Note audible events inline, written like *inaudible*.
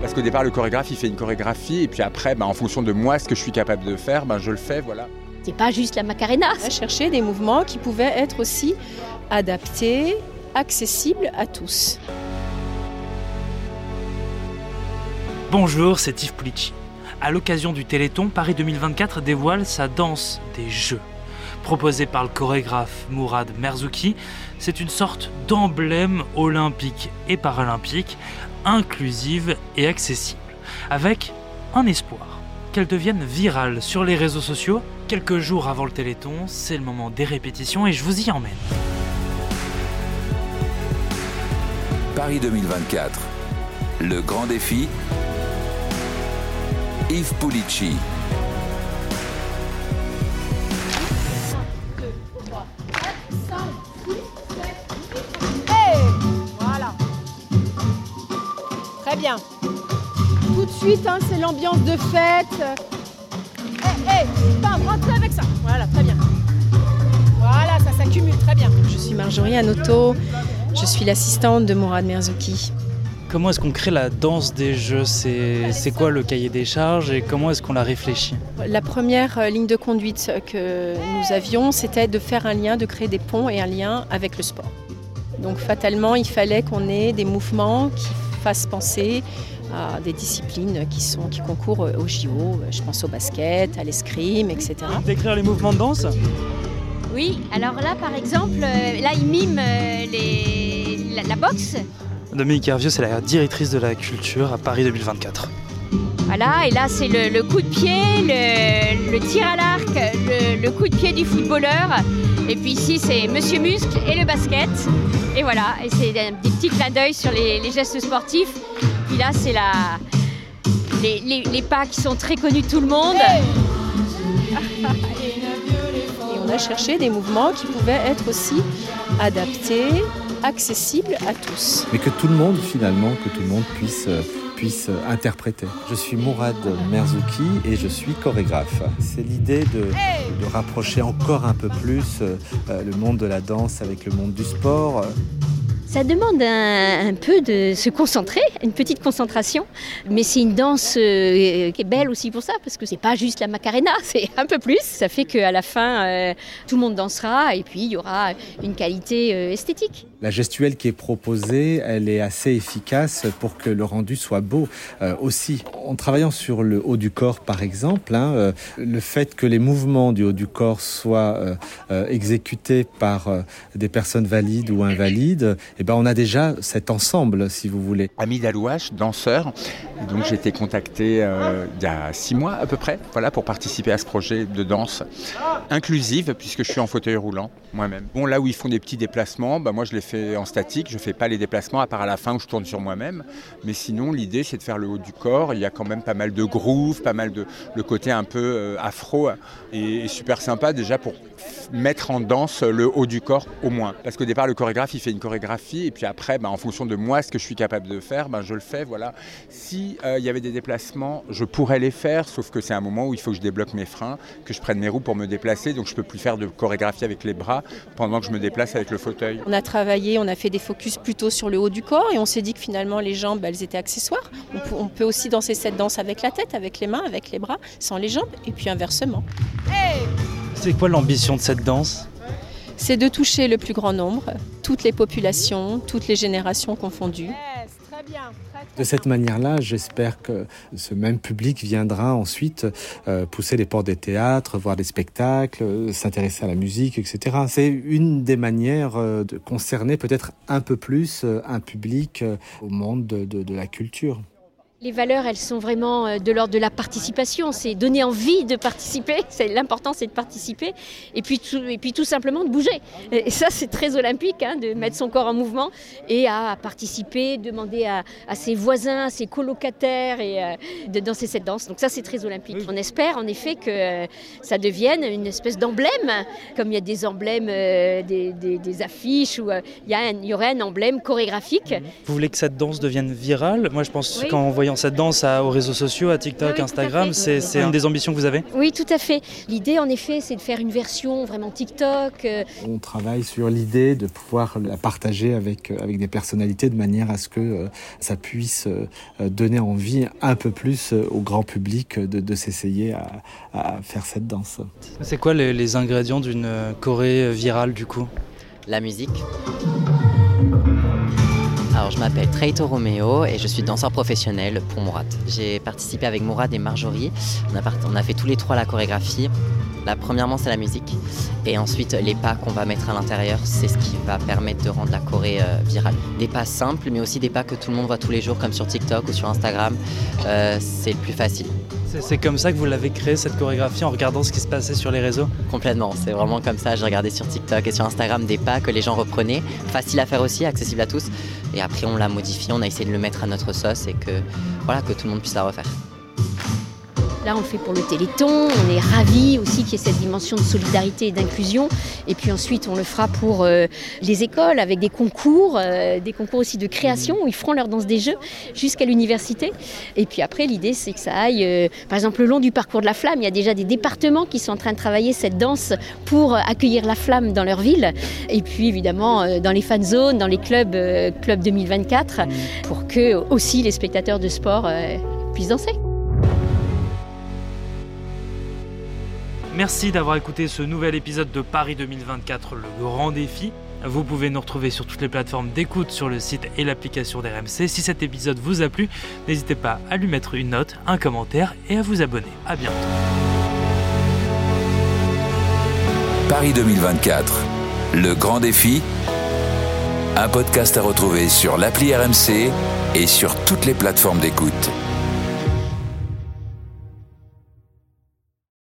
Parce qu'au départ, le chorégraphe, il fait une chorégraphie, et puis après, bah, en fonction de moi, ce que je suis capable de faire, bah, je le fais, voilà. C'est pas juste la Macarena. On a cherché des mouvements qui pouvaient être aussi adaptés, accessibles à tous. Bonjour, c'est Yves Pulici. À l'occasion du Téléthon, Paris 2024 dévoile sa danse des jeux. Proposée par le chorégraphe Mourad Merzouki, c'est une sorte d'emblème olympique et paralympique, inclusive et accessible, avec un espoir qu'elle devienne virale sur les réseaux sociaux. Quelques jours avant le Téléthon, c'est le moment des répétitions et je vous y emmène. Paris 2024. Le grand défi. Yves Pulici. Suite, hein, c'est l'ambiance de fête. Hé, hé, bam, rentrez avec ça. Voilà, très bien. Voilà, ça s'accumule, très bien. Je suis Marjorie Anoto. Je suis l'assistante de Mourad Merzouki. Comment est-ce qu'on crée la danse des jeux? C'est quoi le cahier des charges et comment est-ce qu'on la réfléchit? La première euh, ligne de conduite que nous avions, c'était de faire un lien, de créer des ponts et un lien avec le sport. Donc fatalement, il fallait qu'on ait des mouvements qui fassent penser à des disciplines qui, sont, qui concourent au JO. Je pense au basket, à l'escrime, etc. Décrire les mouvements de danse? Oui, alors là par exemple, euh, là il mime euh, les... la, la boxe. Dominique Hervieux, c'est la directrice de la culture à Paris 2024. Voilà, et là c'est le, le coup de pied, le, le tir à l'arc, le, le coup de pied du footballeur. Et puis ici c'est Monsieur Muscle et le basket. Et voilà, et c'est des, des petits clins d'œil sur les, les gestes sportifs. Puis là c'est la, les, les- les pas qui sont très connus de tout le monde. Et on a cherché des mouvements qui pouvaient être aussi adaptés, accessibles à tous. mais que tout le monde finalement, que tout le monde puisse, euh, puisse interpréter. Je suis Mourad Merzouki et je suis chorégraphe. C'est l'idée de, de rapprocher encore un peu plus euh, le monde de la danse avec le monde du sport. Ça demande un, peu de se concentrer, une petite concentration. Mais c'est une danse euh, qui est belle aussi pour ça, parce que c'est pas juste la Macarena, *laughs* c'est un peu plus. Ça fait qu'à la fin, euh, tout le monde dansera et puis il y aura une qualité euh, esthétique. La gestuelle qui est proposée, elle est assez efficace pour que le rendu soit beau aussi. En travaillant sur le haut du corps, par exemple, hein, le fait que les mouvements du haut du corps soient exécutés par des personnes valides ou invalides, eh ben, on a déjà cet ensemble, si vous voulez. Ami Dalouache, danseur. Donc j'ai été contacté euh, il y a six mois à peu près, voilà, pour participer à ce projet de danse inclusive, puisque je suis en fauteuil roulant moi-même. Bon, là où ils font des petits déplacements, bah, moi je les fais en statique, je fais pas les déplacements à part à la fin où je tourne sur moi-même. Mais sinon, l'idée c'est de faire le haut du corps. Il y a quand même pas mal de grooves, pas mal de le côté un peu euh, afro et, et super sympa déjà pour mettre en danse le haut du corps au moins. Parce qu'au départ, le chorégraphe, il fait une chorégraphie, et puis après, bah, en fonction de moi, ce que je suis capable de faire, bah, je le fais. Voilà. Si euh, il y avait des déplacements, je pourrais les faire, sauf que c'est un moment où il faut que je débloque mes freins, que je prenne mes roues pour me déplacer, donc je peux plus faire de chorégraphie avec les bras pendant que je me déplace avec le fauteuil. On a travaillé, on a fait des focus plutôt sur le haut du corps et on s'est dit que finalement les jambes, bah, elles étaient accessoires. On peut, on peut aussi danser cette danse avec la tête, avec les mains, avec les bras, sans les jambes, et puis inversement. C'est quoi l'ambition de cette danse? C'est de toucher le plus grand nombre, toutes les populations, toutes les générations confondues. De cette manière-là, j'espère que ce même public viendra ensuite euh, pousser les portes des théâtres, voir des spectacles, euh, s'intéresser à la musique, etc. C'est une des manières euh, de concerner peut-être un peu plus un public au monde de, de- de la culture. Les valeurs, elles sont vraiment euh, de l'ordre de la participation. C'est donner envie de participer. *laughs* C'est l'important, c'est de participer. Et puis tout, et puis tout simplement de bouger. Et ça, c'est très olympique, hein, de mettre son corps en mouvement et à participer, demander à, à ses voisins, à ses colocataires et euh, de danser cette danse. Donc ça, c'est très olympique. On espère en effet que euh, ça devienne une espèce d'emblème, comme il y a des emblèmes, euh, des, des- des affiches où il y, a un- il y aurait un emblème chorégraphique. Vous voulez que cette danse devienne virale? Moi, je pense Oui. qu'en voyant cette danse à, aux réseaux sociaux, à TikTok, Oui, Instagram. C'est une des ambitions que vous avez? Oui, tout à fait. L'idée, en effet, c'est de faire une version vraiment TikTok. euh, On travaille sur l'idée de pouvoir la partager avec, euh, avec des personnalités de manière à ce que euh, ça puisse euh, donner envie un peu plus euh, au grand public de, de s'essayer à, à faire cette danse. C'est quoi les, les ingrédients d'une Corée virale du coup? La musique. Alors, je m'appelle Treito Romeo et je suis danseur professionnel pour Mourad. J'ai participé avec Mourad et Marjorie. On a, part- on a fait tous les trois la chorégraphie. La premièrement, c'est la musique. Et ensuite, les pas qu'on va mettre à l'intérieur, c'est ce qui va permettre de rendre la Corée euh, virale. Des pas simples, mais aussi des pas que tout le monde voit tous les jours, comme sur TikTok ou sur Instagram. Euh, c'est le plus facile. C'est- comme ça que vous l'avez créé cette chorégraphie en regardant ce qui se passait sur les réseaux? Complètement, c'est vraiment comme ça. J'ai regardé sur TikTok et sur Instagram des pas que les gens reprenaient, facile à faire aussi, accessible à tous. Et après, on l'a modifié, on a essayé de le mettre à notre sauce et que voilà que tout le monde puisse la refaire. Là, on le fait pour le Téléthon. On est ravis aussi qu'il y ait cette dimension de solidarité et d'inclusion. Et puis ensuite, on le fera pour euh, les écoles avec des concours, euh, des concours aussi de création où ils feront leur danse des jeux jusqu'à l'université. Et puis après, l'idée, c'est que ça aille, euh, par exemple, le long du parcours de la flamme. Il y a déjà des départements qui sont en train de travailler cette danse pour accueillir la flamme dans leur ville. Et puis évidemment, dans les fan zones, dans les clubs, clubs 2024, pour que aussi les spectateurs de sport puissent danser. Merci d'avoir écouté ce nouvel épisode de Paris 2024, le grand défi. Vous pouvez nous retrouver sur toutes les plateformes d'écoute sur le site et l'application d'RMC. Si cet épisode vous a plu, n'hésitez pas à lui mettre une note, un commentaire et à vous abonner. À bientôt. Paris 2024, le grand défi. Un podcast à retrouver sur l'appli RMC et sur toutes les plateformes d'écoute.